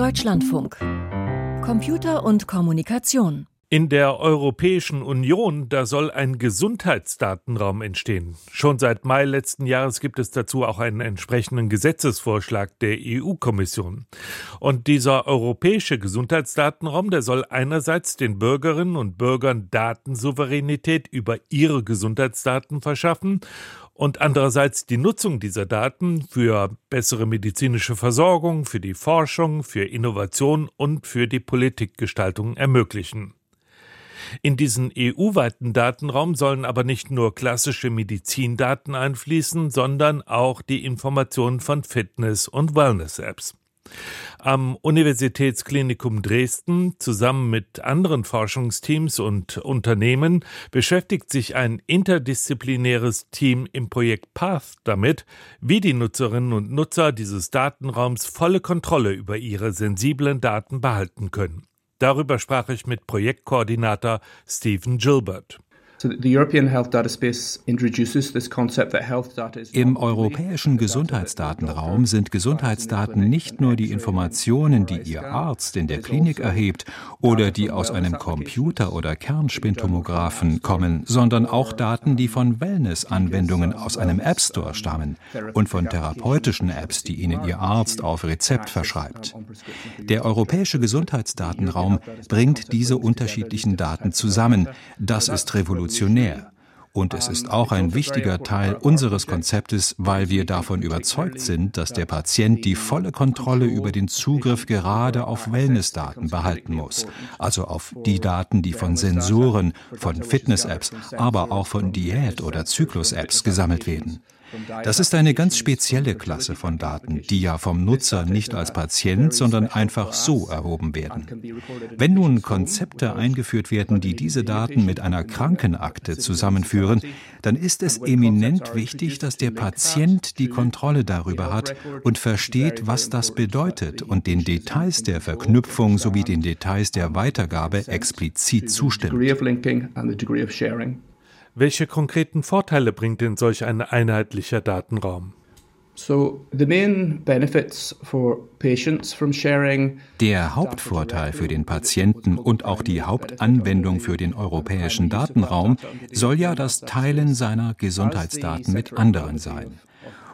Deutschlandfunk. Computer und Kommunikation. In der Europäischen Union, da soll ein Gesundheitsdatenraum entstehen. Schon seit Mai letzten Jahres gibt es dazu auch einen entsprechenden Gesetzesvorschlag der EU-Kommission. Und dieser europäische Gesundheitsdatenraum, der soll einerseits den Bürgerinnen und Bürgern Datensouveränität über ihre Gesundheitsdaten verschaffen und andererseits die Nutzung dieser Daten für bessere medizinische Versorgung, für die Forschung, für Innovation und für die Politikgestaltung ermöglichen. In diesen EU-weiten Datenraum sollen aber nicht nur klassische Medizindaten einfließen, sondern auch die Informationen von Fitness- und Wellness-Apps. Am Universitätsklinikum Dresden zusammen mit anderen Forschungsteams und Unternehmen beschäftigt sich ein interdisziplinäres Team im Projekt PATH damit, wie die Nutzerinnen und Nutzer dieses Datenraums volle Kontrolle über ihre sensiblen Daten behalten können. Darüber sprach ich mit Projektkoordinator Stephen Gilbert. Im europäischen Gesundheitsdatenraum sind Gesundheitsdaten nicht nur die Informationen, die Ihr Arzt in der Klinik erhebt oder die aus einem Computer oder Kernspintomographen kommen, sondern auch Daten, die von Wellness-Anwendungen aus einem App Store stammen und von therapeutischen Apps, die Ihnen Ihr Arzt auf Rezept verschreibt. Der europäische Gesundheitsdatenraum bringt diese unterschiedlichen Daten zusammen. Das ist revolutionär revolutionär. Und es ist auch ein wichtiger Teil unseres Konzeptes, weil wir davon überzeugt sind, dass der Patient die volle Kontrolle über den Zugriff gerade auf Wellnessdaten behalten muss. Also auf die Daten, die von Sensoren, von Fitness-Apps, aber auch von Diät- oder Zyklus-Apps gesammelt werden. Das ist eine ganz spezielle Klasse von Daten, die ja vom Nutzer nicht als Patient, sondern einfach so erhoben werden. Wenn nun Konzepte eingeführt werden, die diese Daten mit einer Krankenakte zusammenführen, dann ist es eminent wichtig, dass der Patient die Kontrolle darüber hat und versteht, was das bedeutet und den Details der Verknüpfung sowie den Details der Weitergabe explizit zustimmt. Welche konkreten Vorteile bringt denn solch ein einheitlicher Datenraum? Der Hauptvorteil für den Patienten und auch die Hauptanwendung für den europäischen Datenraum soll ja das Teilen seiner Gesundheitsdaten mit anderen sein.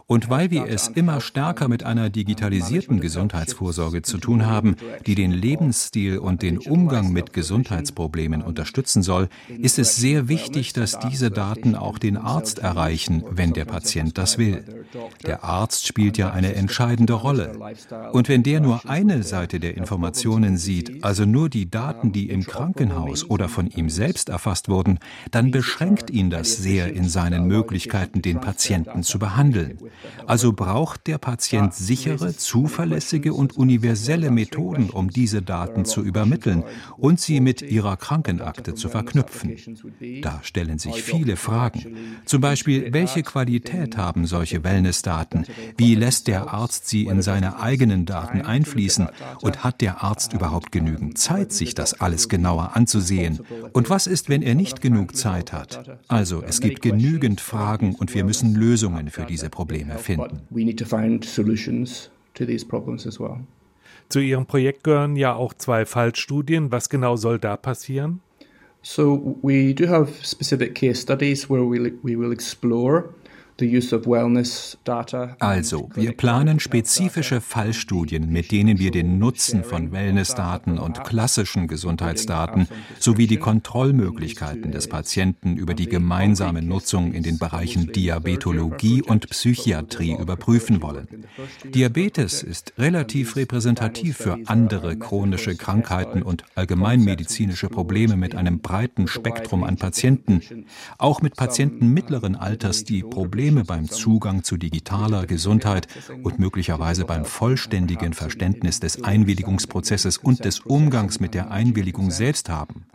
Und weil wir es immer stärker mit einer digitalisierten Gesundheitsvorsorge zu tun haben, die den Lebensstil und den Umgang mit Gesundheitsproblemen unterstützen soll, ist es sehr wichtig, dass diese Daten auch den Arzt erreichen, wenn der Patient das will. Der Arzt spielt ja eine entscheidende Rolle. Und wenn der nur eine Seite der Informationen sieht, also nur die Daten, die im Krankenhaus oder von ihm selbst erfasst wurden, dann beschränkt ihn das sehr in seinen Möglichkeiten, den Patienten zu behandeln. Also braucht der Patient sichere, zuverlässige und universelle Methoden, um diese Daten zu übermitteln und sie mit ihrer Krankenakte zu verknüpfen. Da stellen sich viele Fragen. Zum Beispiel, welche Qualität haben solche Wellnessdaten? Wie lässt der Arzt sie in seine eigenen Daten einfließen? Und hat der Arzt überhaupt genügend Zeit, sich das alles genauer anzusehen? Und was ist, wenn er nicht genug Zeit hat? Also, es gibt genügend Fragen und wir müssen Lösungen für diese Probleme Probleme finden. Zu Ihrem Projekt gehören ja auch zwei Fallstudien. Was genau soll da passieren? So we do have specific case studies where we, we will explore also, wir planen spezifische Fallstudien, mit denen wir den Nutzen von Wellnessdaten und klassischen Gesundheitsdaten sowie die Kontrollmöglichkeiten des Patienten über die gemeinsame Nutzung in den Bereichen Diabetologie und Psychiatrie überprüfen wollen. Diabetes ist relativ repräsentativ für andere chronische Krankheiten und allgemeinmedizinische Probleme mit einem breiten Spektrum an Patienten, auch mit Patienten mittleren Alters, die Probleme Probleme beim Zugang zu digitaler Gesundheit und möglicherweise beim vollständigen Verständnis des Einwilligungsprozesses und des Umgangs mit der Einwilligung selbst haben.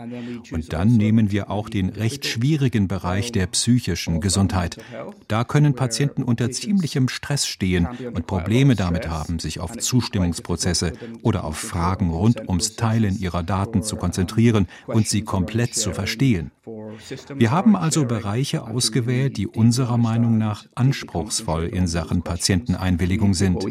Und dann nehmen wir auch den recht schwierigen Bereich der psychischen Gesundheit. Da können Patienten unter ziemlichem Stress stehen und Probleme damit haben, sich auf Zustimmungsprozesse oder auf Fragen rund ums Teilen ihrer Daten zu konzentrieren und sie komplett zu verstehen. Wir haben also Bereiche ausgewählt, die unserer Meinung nach anspruchsvoll in Sachen Patienteneinwilligung sind.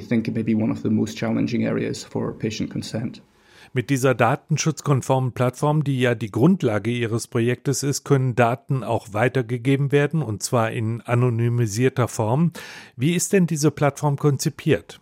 Mit dieser datenschutzkonformen Plattform, die ja die Grundlage Ihres Projektes ist, können Daten auch weitergegeben werden, und zwar in anonymisierter Form. Wie ist denn diese Plattform konzipiert?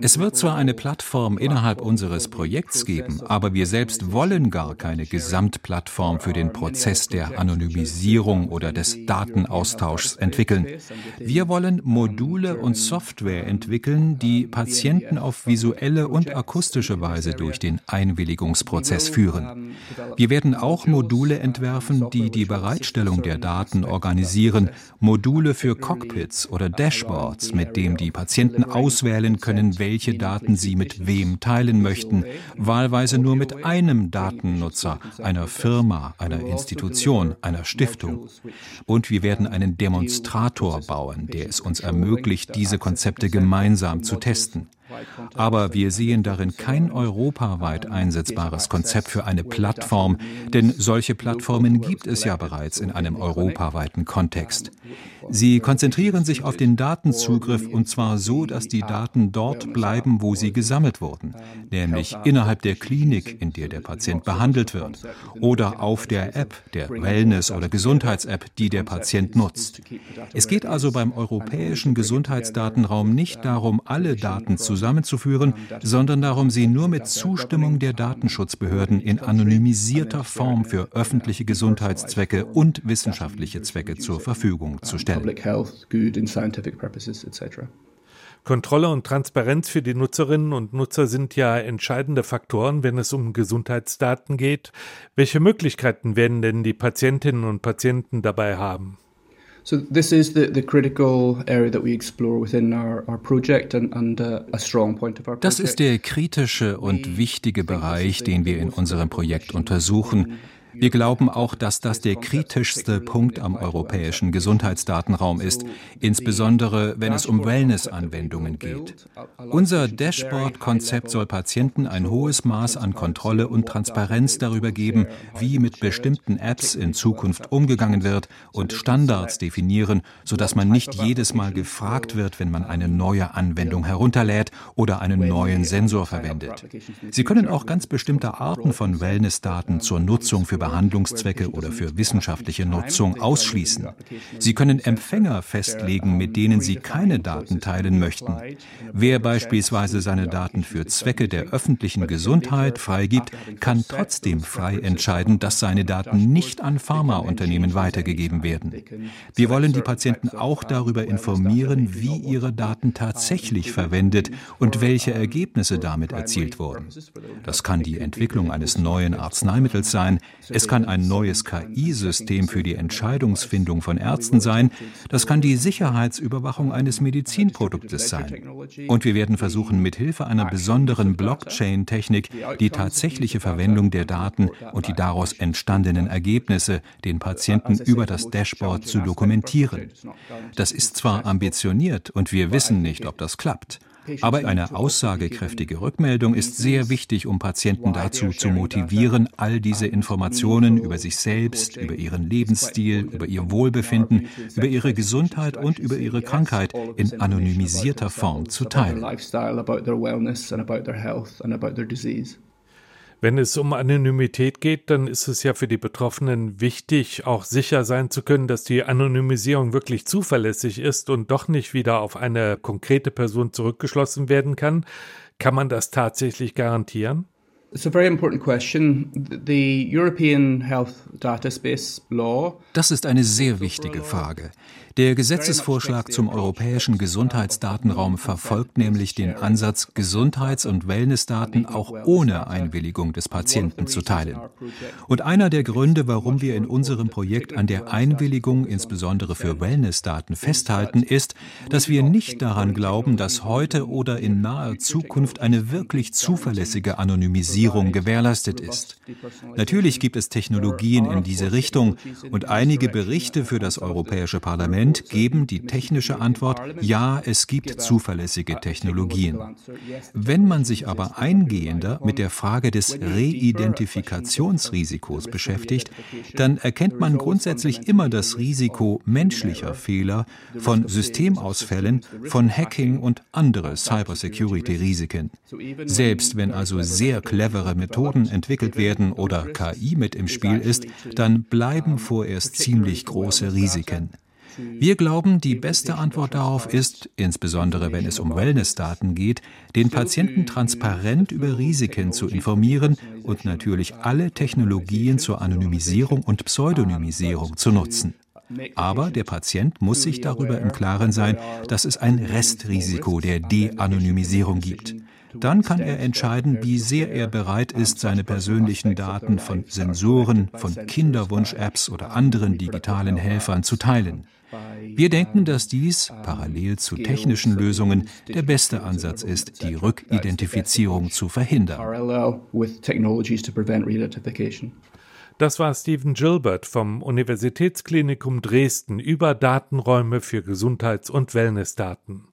Es wird zwar eine Plattform innerhalb unseres Projekts geben, aber wir selbst wollen gar keine Gesamtplattform für den Prozess der Anonymisierung oder des Datenaustauschs entwickeln. Wir wollen Module und Software entwickeln, die Patienten auf visuelle und akustische Weise durch den Einwilligungsprozess führen. Wir werden auch Module entwerfen, die die Bereitstellung der Daten organisieren, Module für Cockpits oder Dashboards, mit dem die Patienten auswählen können, welche Daten sie mit wem teilen möchten, wahlweise nur mit einem Datennutzer, einer Firma, einer Institution, einer Stiftung. Und wir werden einen Demonstrator bauen, der es uns ermöglicht, diese Konzepte gemeinsam zu testen. Aber wir sehen darin kein europaweit einsetzbares Konzept für eine Plattform, denn solche Plattformen gibt es ja bereits in einem europaweiten Kontext. Sie konzentrieren sich auf den Datenzugriff und zwar so, dass die Daten dort bleiben, wo sie gesammelt wurden, nämlich innerhalb der Klinik, in der der Patient behandelt wird, oder auf der App, der Wellness- oder Gesundheits-App, die der Patient nutzt. Es geht also beim europäischen Gesundheitsdatenraum nicht darum, alle Daten zusammenzuführen, sondern darum, sie nur mit Zustimmung der Datenschutzbehörden in anonymisierter Form für öffentliche Gesundheitszwecke und wissenschaftliche Zwecke zur Verfügung zu stellen. Kontrolle und Transparenz für die Nutzerinnen und Nutzer sind ja entscheidende Faktoren, wenn es um Gesundheitsdaten geht. Welche Möglichkeiten werden denn die Patientinnen und Patienten dabei haben? So this is the, the critical area that we explore within our, our project and, and uh, a strong point of our project. Das ist der kritische und wichtige Bereich, den wir in unserem Projekt untersuchen. Wir glauben auch, dass das der kritischste Punkt am europäischen Gesundheitsdatenraum ist, insbesondere wenn es um Wellness-Anwendungen geht. Unser Dashboard-Konzept soll Patienten ein hohes Maß an Kontrolle und Transparenz darüber geben, wie mit bestimmten Apps in Zukunft umgegangen wird und Standards definieren, sodass man nicht jedes Mal gefragt wird, wenn man eine neue Anwendung herunterlädt oder einen neuen Sensor verwendet. Sie können auch ganz bestimmte Arten von Wellness-Daten zur Nutzung für Behandlungszwecke oder für wissenschaftliche Nutzung ausschließen. Sie können Empfänger festlegen, mit denen Sie keine Daten teilen möchten. Wer beispielsweise seine Daten für Zwecke der öffentlichen Gesundheit freigibt, kann trotzdem frei entscheiden, dass seine Daten nicht an Pharmaunternehmen weitergegeben werden. Wir wollen die Patienten auch darüber informieren, wie ihre Daten tatsächlich verwendet und welche Ergebnisse damit erzielt wurden. Das kann die Entwicklung eines neuen Arzneimittels sein, es kann ein neues KI-System für die Entscheidungsfindung von Ärzten sein. Das kann die Sicherheitsüberwachung eines Medizinproduktes sein. Und wir werden versuchen, mit Hilfe einer besonderen Blockchain-Technik die tatsächliche Verwendung der Daten und die daraus entstandenen Ergebnisse den Patienten über das Dashboard zu dokumentieren. Das ist zwar ambitioniert und wir wissen nicht, ob das klappt. Aber eine aussagekräftige Rückmeldung ist sehr wichtig, um Patienten dazu zu motivieren, all diese Informationen über sich selbst, über ihren Lebensstil, über ihr Wohlbefinden, über ihre Gesundheit und über ihre Krankheit in anonymisierter Form zu teilen. Wenn es um Anonymität geht, dann ist es ja für die Betroffenen wichtig, auch sicher sein zu können, dass die Anonymisierung wirklich zuverlässig ist und doch nicht wieder auf eine konkrete Person zurückgeschlossen werden kann. Kann man das tatsächlich garantieren? It's a very important question. The European Health Data Space Law. Das ist eine sehr wichtige Frage. Der Gesetzesvorschlag zum europäischen Gesundheitsdatenraum verfolgt nämlich den Ansatz, Gesundheits- und Wellnessdaten auch ohne Einwilligung des Patienten zu teilen. Und einer der Gründe, warum wir in unserem Projekt an der Einwilligung insbesondere für Wellnessdaten festhalten, ist, dass wir nicht daran glauben, dass heute oder in naher Zukunft eine wirklich zuverlässige Anonymisierung gewährleistet ist. Natürlich gibt es Technologien in diese Richtung und einige Berichte für das Europäische Parlament Parlament geben die technische Antwort, ja, es gibt zuverlässige Technologien. Wenn man sich aber eingehender mit der Frage des Reidentifikationsrisikos beschäftigt, dann erkennt man grundsätzlich immer das Risiko menschlicher Fehler, von Systemausfällen, von Hacking und andere Cybersecurity-Risiken. Selbst wenn also sehr clevere Methoden entwickelt werden oder KI mit im Spiel ist, dann bleiben vorerst ziemlich große Risiken. Wir glauben, die beste Antwort darauf ist, insbesondere wenn es um Wellnessdaten geht, den Patienten transparent über Risiken zu informieren und natürlich alle Technologien zur Anonymisierung und Pseudonymisierung zu nutzen. Aber der Patient muss sich darüber im Klaren sein, dass es ein Restrisiko der De-Anonymisierung gibt. Dann kann er entscheiden, wie sehr er bereit ist, seine persönlichen Daten von Sensoren, von Kinderwunsch-Apps oder anderen digitalen Helfern zu teilen. Wir denken, dass dies, parallel zu technischen Lösungen, der beste Ansatz ist, die Rückidentifizierung zu verhindern. Das war Stephen Gilbert vom Universitätsklinikum Dresden über Datenräume für Gesundheits- und Wellnessdaten.